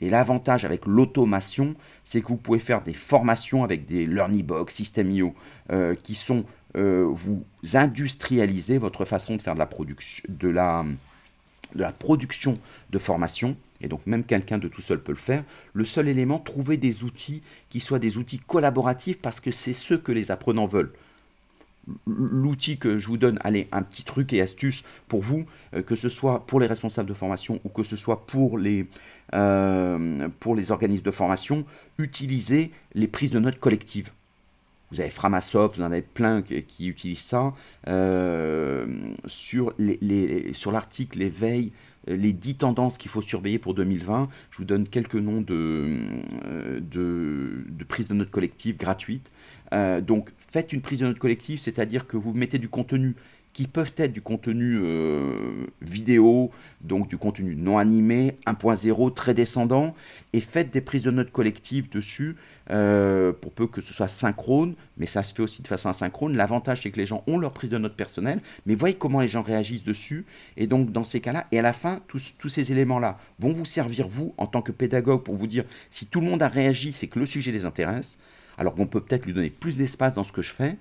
Et l'avantage avec l'automation, c'est que vous pouvez faire des formations avec des Learning Box, System.io, euh, qui sont, euh, vous industrialiser votre façon de faire de la, production, de la, de la production de formation et donc même quelqu'un de tout seul peut le faire. Le seul élément, trouver des outils qui soient des outils collaboratifs parce que c'est ce que les apprenants veulent. L'outil que je vous donne, allez, un petit truc et astuce pour vous, euh, que ce soit pour les responsables de formation ou que ce soit pour les, euh, pour les organismes de formation, utilisez les prises de notes collectives. Vous avez Framasoft, vous en avez plein qui, utilisent ça. Euh, sur l'article les, veilles les 10 tendances qu'il faut surveiller pour 2020. Je vous donne quelques noms de, euh, de, de prises de notes collectives gratuites. Euh, donc faites une prise de notes collective, c'est-à-dire que vous mettez du contenu qui peuvent être du contenu euh, vidéo, donc du contenu non animé, 1.0, très descendant, et faites des prises de notes collectives dessus, euh, pour peu que ce soit synchrone, mais ça se fait aussi de façon asynchrone. L'avantage, c'est que les gens ont leur prise de notes personnelle, mais voyez comment les gens réagissent dessus, et donc dans ces cas-là, et à la fin, tous, tous ces éléments-là vont vous servir, vous, en tant que pédagogue, pour vous dire, si tout le monde a réagi, c'est que le sujet les intéresse, alors qu'on peut peut-être lui donner plus d'espace dans ce que je fais,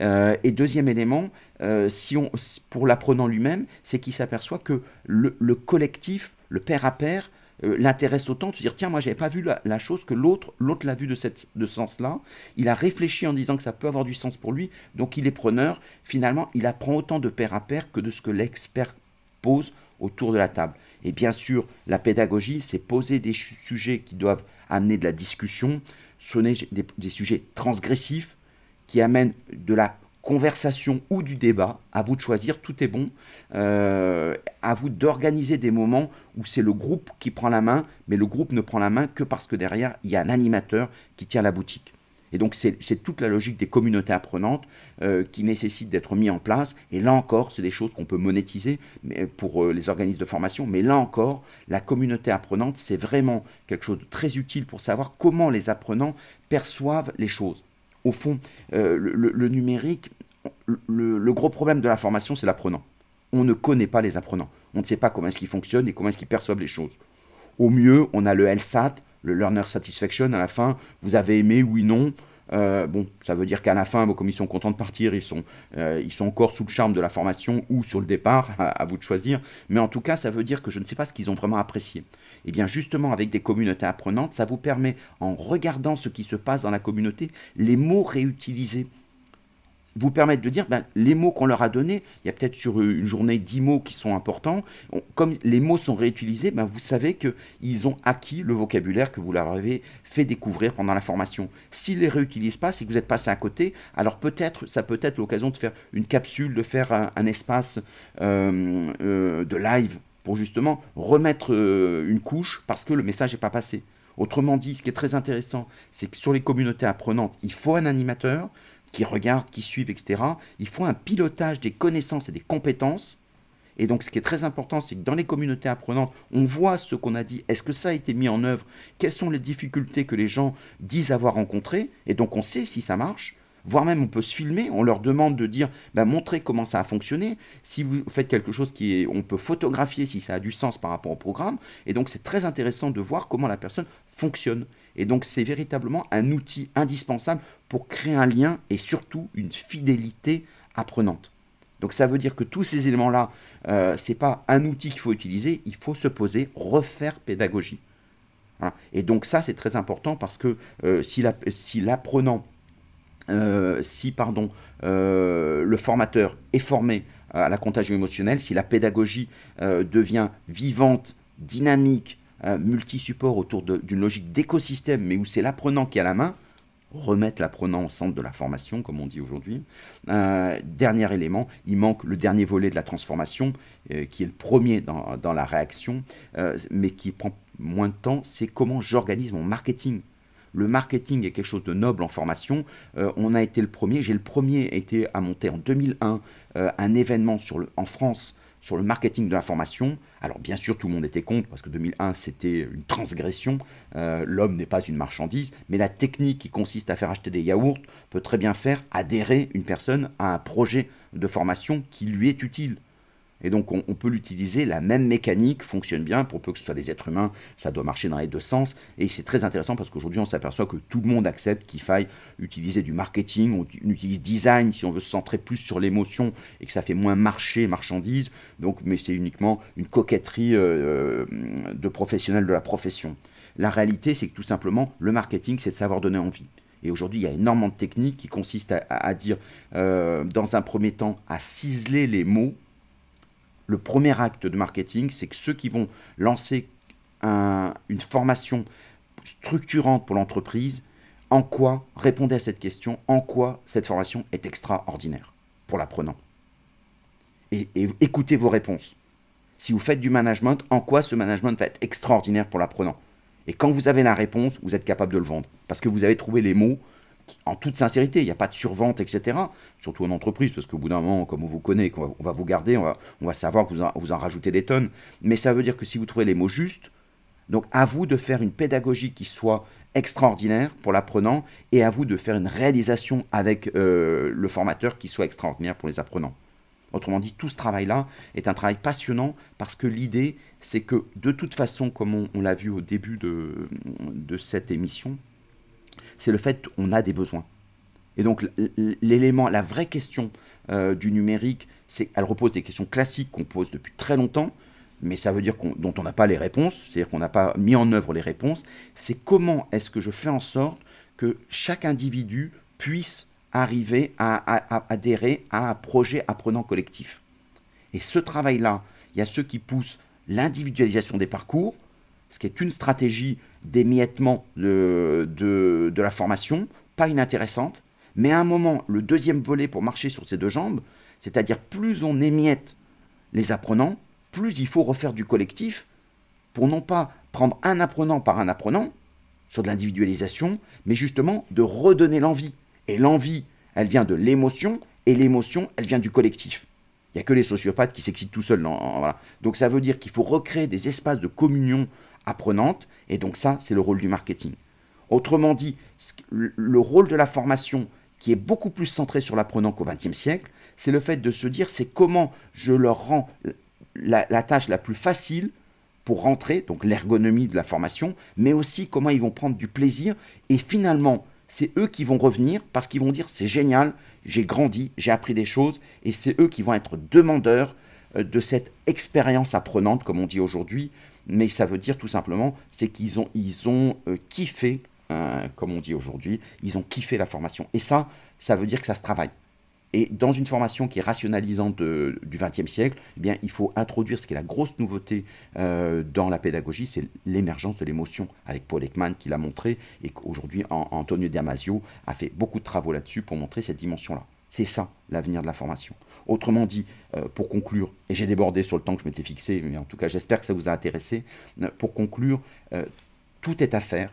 euh, et deuxième élément, euh, si on, pour l'apprenant lui-même, c'est qu'il s'aperçoit que le, collectif, le pair à pair, euh, l'intéresse autant de se dire tiens moi j'avais pas vu la, chose que l'autre l'autre l'a vu de, cette, de ce sens-là. Il a réfléchi en disant que ça peut avoir du sens pour lui donc il est preneur. Finalement il apprend autant de pair à pair que de ce que l'expert pose autour de la table. Et bien sûr la pédagogie c'est poser des sujets qui doivent amener de la discussion. Sonner des sujets transgressifs qui amène de la conversation ou du débat, à vous de choisir, tout est bon. Euh, à vous d'organiser des moments où c'est le groupe qui prend la main, mais le groupe ne prend la main que parce que derrière, il y a un animateur qui tient la boutique. Et donc c'est toute la logique des communautés apprenantes euh, qui nécessitent d'être mis en place. Et là encore, c'est des choses qu'on peut monétiser pour euh, les organismes de formation. Mais là encore, la communauté apprenante, c'est vraiment quelque chose de très utile pour savoir comment les apprenants perçoivent les choses au fond, euh, le, numérique, le, gros problème de la formation, c'est l'apprenant. On ne connaît pas les apprenants. On ne sait pas comment est-ce qu'ils fonctionnent et comment est-ce qu'ils perçoivent les choses. Au mieux, on a le LSAT, le Learner Satisfaction, à la fin, vous avez aimé, oui, non. Euh, bon, ça veut dire qu'à la fin, comme ils sont contents de partir, ils sont, euh, ils sont encore sous le charme de la formation ou sur le départ, *laughs* à, vous de choisir. Mais en tout cas, ça veut dire que je ne sais pas ce qu'ils ont vraiment apprécié. Et eh bien justement, avec des communautés apprenantes, ça vous permet, en regardant ce qui se passe dans la communauté, les mots réutilisés vous permettre de dire, ben, les mots qu'on leur a donnés, il y a peut-être sur une journée 10 mots qui sont importants, comme les mots sont réutilisés, ben, vous savez qu'ils ont acquis le vocabulaire que vous leur avez fait découvrir pendant la formation. S'ils ne les réutilisent pas, que vous êtes passé à côté, alors peut-être, ça peut être l'occasion de faire une capsule, de faire un, espace euh, euh, de live pour justement remettre euh, une couche parce que le message n'est pas passé. Autrement dit, ce qui est très intéressant, c'est que sur les communautés apprenantes, il faut un animateur, qui regardent, qui suivent, etc. Il faut un pilotage des connaissances et des compétences. Et donc, ce qui est très important, c'est que dans les communautés apprenantes, on voit ce qu'on a dit. Est-ce que ça a été mis en œuvre? Quelles sont les difficultés que les gens disent avoir rencontrées? Et donc, on sait si ça marche voire même on peut se filmer, on leur demande de dire, bah, montrer comment ça a fonctionné. Si vous faites quelque chose qui est, on peut photographier si ça a du sens par rapport au programme. Et donc c'est très intéressant de voir comment la personne fonctionne. Et donc c'est véritablement un outil indispensable pour créer un lien et surtout une fidélité apprenante. Donc ça veut dire que tous ces éléments-là, euh, ce n'est pas un outil qu'il faut utiliser, il faut se poser, refaire pédagogie. Et donc ça c'est très important parce que euh, si l'apprenant euh, si pardon, euh, le formateur est formé à la contagion émotionnelle, si la pédagogie euh, devient vivante, dynamique, multi-support autour d'une logique d'écosystème, mais où c'est l'apprenant qui a la main, remettre l'apprenant au centre de la formation, comme on dit aujourd'hui. dernier élément, il manque le dernier volet de la transformation, qui est le premier dans, dans la réaction, mais qui prend moins de temps, c'est comment j'organise mon marketing le marketing est quelque chose de noble en formation. Euh, on a été le premier, j'ai le premier été à monter en 2001 euh, un événement sur le, en France sur le marketing de la formation. Alors bien sûr, tout le monde était contre, parce que 2001, c'était une transgression. Euh, l'homme n'est pas une marchandise, mais la technique qui consiste à faire acheter des yaourts peut très bien faire adhérer une personne à un projet de formation qui lui est utile. Et donc on, peut l'utiliser, la même mécanique fonctionne bien, pour peu que ce soit des êtres humains, ça doit marcher dans les deux sens. Et c'est très intéressant parce qu'aujourd'hui on s'aperçoit que tout le monde accepte qu'il faille utiliser du marketing, on utilise design si on veut se centrer plus sur l'émotion et que ça fait moins marché, marchandise. Donc, mais c'est uniquement une coquetterie euh, de professionnels de la profession. La réalité, c'est que tout simplement, le marketing, c'est de savoir donner envie. Et aujourd'hui, il y a énormément de techniques qui consistent à, dire, euh, dans un premier temps, à ciseler les mots le premier acte de marketing, c'est que ceux qui vont lancer une formation structurante pour l'entreprise, en quoi, répondez à cette question, en quoi cette formation est extraordinaire pour l'apprenant. Et, et, écoutez vos réponses. Si vous faites du management, en quoi ce management va être extraordinaire pour l'apprenant? Et quand vous avez la réponse, vous êtes capable de le vendre. Parce que vous avez trouvé les mots en toute sincérité, il n'y a pas de survente, etc. Surtout en entreprise, parce qu'au bout d'un moment, comme on vous connaît, qu'on va, vous garder, on va, savoir que vous en, vous en rajoutez des tonnes. Mais ça veut dire que si vous trouvez les mots justes, donc à vous de faire une pédagogie qui soit extraordinaire pour l'apprenant et à vous de faire une réalisation avec euh, le formateur qui soit extraordinaire pour les apprenants. Autrement dit, tout ce travail-là est un travail passionnant parce que l'idée, c'est que de toute façon, comme on, l'a vu au début de, de cette émission, c'est le fait qu'on a des besoins. Et donc l'élément, la vraie question euh, du numérique, c'est elle repose des questions classiques qu'on pose depuis très longtemps, mais ça veut dire qu'on, dont on n'a pas les réponses, c'est-à-dire qu'on n'a pas mis en œuvre les réponses. C'est comment est-ce que je fais en sorte que chaque individu puisse arriver à, adhérer à un projet apprenant collectif. Et ce travail-là, il y a ceux qui poussent l'individualisation des parcours, ce qui est une stratégie d'émiettement de, de, la formation, pas inintéressante, mais à un moment, le deuxième volet pour marcher sur ses deux jambes, c'est-à-dire plus on émiette les apprenants, plus il faut refaire du collectif pour non pas prendre un apprenant par un apprenant, sur de l'individualisation, mais justement de redonner l'envie. Et l'envie, elle vient de l'émotion, et l'émotion, elle vient du collectif. Il n'y a que les sociopathes qui s'excitent tout seuls. Donc ça veut dire qu'il faut recréer des espaces de communion apprenante, et donc ça, c'est le rôle du marketing. Autrement dit, le rôle de la formation, qui est beaucoup plus centré sur l'apprenant qu'au XXe siècle, c'est le fait de se dire, c'est comment je leur rends la, tâche la plus facile pour rentrer, donc l'ergonomie de la formation, mais aussi comment ils vont prendre du plaisir, et finalement, c'est eux qui vont revenir parce qu'ils vont dire c'est génial, j'ai grandi, j'ai appris des choses, et c'est eux qui vont être demandeurs euh, de cette expérience apprenante, comme on dit aujourd'hui. Mais ça veut dire tout simplement, c'est qu'ils ont, ils ont euh, kiffé, hein, comme on dit aujourd'hui, ils ont kiffé la formation. Et ça, ça veut dire que ça se travaille. Et dans une formation qui est rationalisante du XXe siècle, eh bien, il faut introduire ce qui est la grosse nouveauté euh, dans la pédagogie, c'est l'émergence de l'émotion, avec Paul Ekman qui l'a montré, et qu'aujourd'hui Antonio Damasio a fait beaucoup de travaux là-dessus pour montrer cette dimension-là. C'est ça l'avenir de la formation. Autrement dit, euh, pour conclure, et j'ai débordé sur le temps que je m'étais fixé, mais en tout cas j'espère que ça vous a intéressé, euh, pour conclure, tout est à faire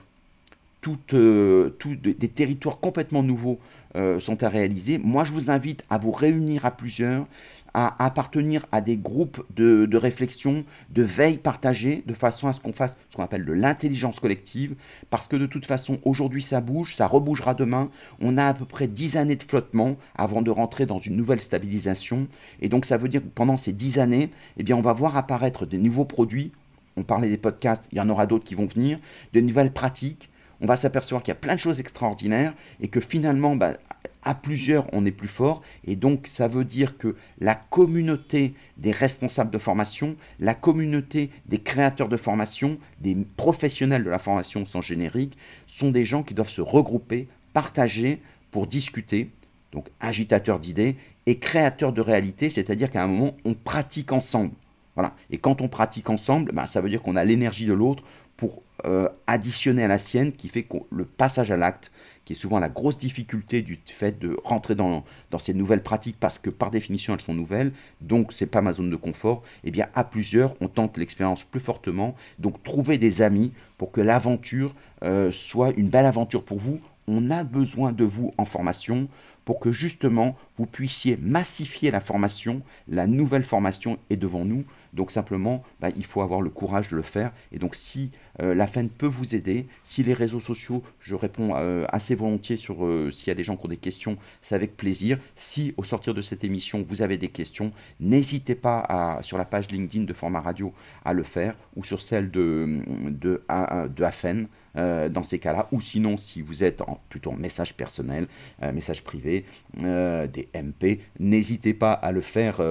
euh, des territoires complètement nouveaux euh, sont à réaliser. Moi, je vous invite à vous réunir à plusieurs, à appartenir à des groupes de, réflexion, de veille partagée, de façon à ce qu'on fasse ce qu'on appelle de l'intelligence collective, parce que de toute façon, aujourd'hui, ça bouge, ça rebougera demain. On a à peu près 10 années de flottement avant de rentrer dans une nouvelle stabilisation. Et donc, ça veut dire que pendant ces 10 années, eh bien, on va voir apparaître des nouveaux produits. On parlait des podcasts, il y en aura d'autres qui vont venir, de nouvelles pratiques, on va s'apercevoir qu'il y a plein de choses extraordinaires et que finalement, bah, à plusieurs, on est plus fort. Et donc, ça veut dire que la communauté des responsables de formation, la communauté des créateurs de formation, des professionnels de la formation sans générique, sont des gens qui doivent se regrouper, partager pour discuter. Donc, agitateurs d'idées et créateurs de réalité, c'est-à-dire qu'à un moment, on pratique ensemble. Voilà. Et quand on pratique ensemble, bah, ça veut dire qu'on a l'énergie de l'autre pour euh, additionner à la sienne qui fait le passage à l'acte, qui est souvent la grosse difficulté du fait de rentrer dans, dans ces nouvelles pratiques parce que par définition elles sont nouvelles, donc c'est pas ma zone de confort, et eh bien à plusieurs on tente l'expérience plus fortement, donc trouver des amis pour que l'aventure euh, soit une belle aventure pour vous. On a besoin de vous en formation pour que justement vous puissiez massifier la formation, la nouvelle formation est devant nous. Donc simplement, bah, il faut avoir le courage de le faire. Et donc si euh, la FEN peut vous aider, si les réseaux sociaux, je réponds euh, assez volontiers sur euh, s'il y a des gens qui ont des questions, c'est avec plaisir. Si au sortir de cette émission, vous avez des questions, n'hésitez pas à, sur la page LinkedIn de Format Radio à le faire ou sur celle de, de, AFEN. dans ces cas-là, ou sinon si vous êtes en, plutôt en message personnel, message privé, des MP, n'hésitez pas à le faire, à,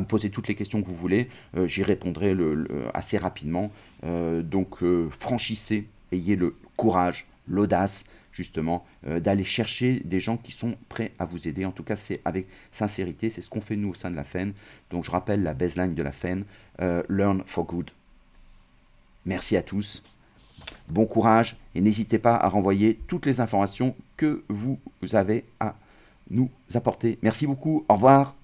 me poser toutes les questions que vous voulez, euh, j'y répondrai assez rapidement. Euh, donc euh, franchissez, ayez le courage, l'audace justement d'aller chercher des gens qui sont prêts à vous aider. En tout cas, c'est avec sincérité, c'est ce qu'on fait nous au sein de la FEN. Donc je rappelle la baseline de la FEN, Learn for Good. Merci à tous, bon courage et n'hésitez pas à renvoyer toutes les informations que vous avez à nous apporter. Merci beaucoup, au revoir.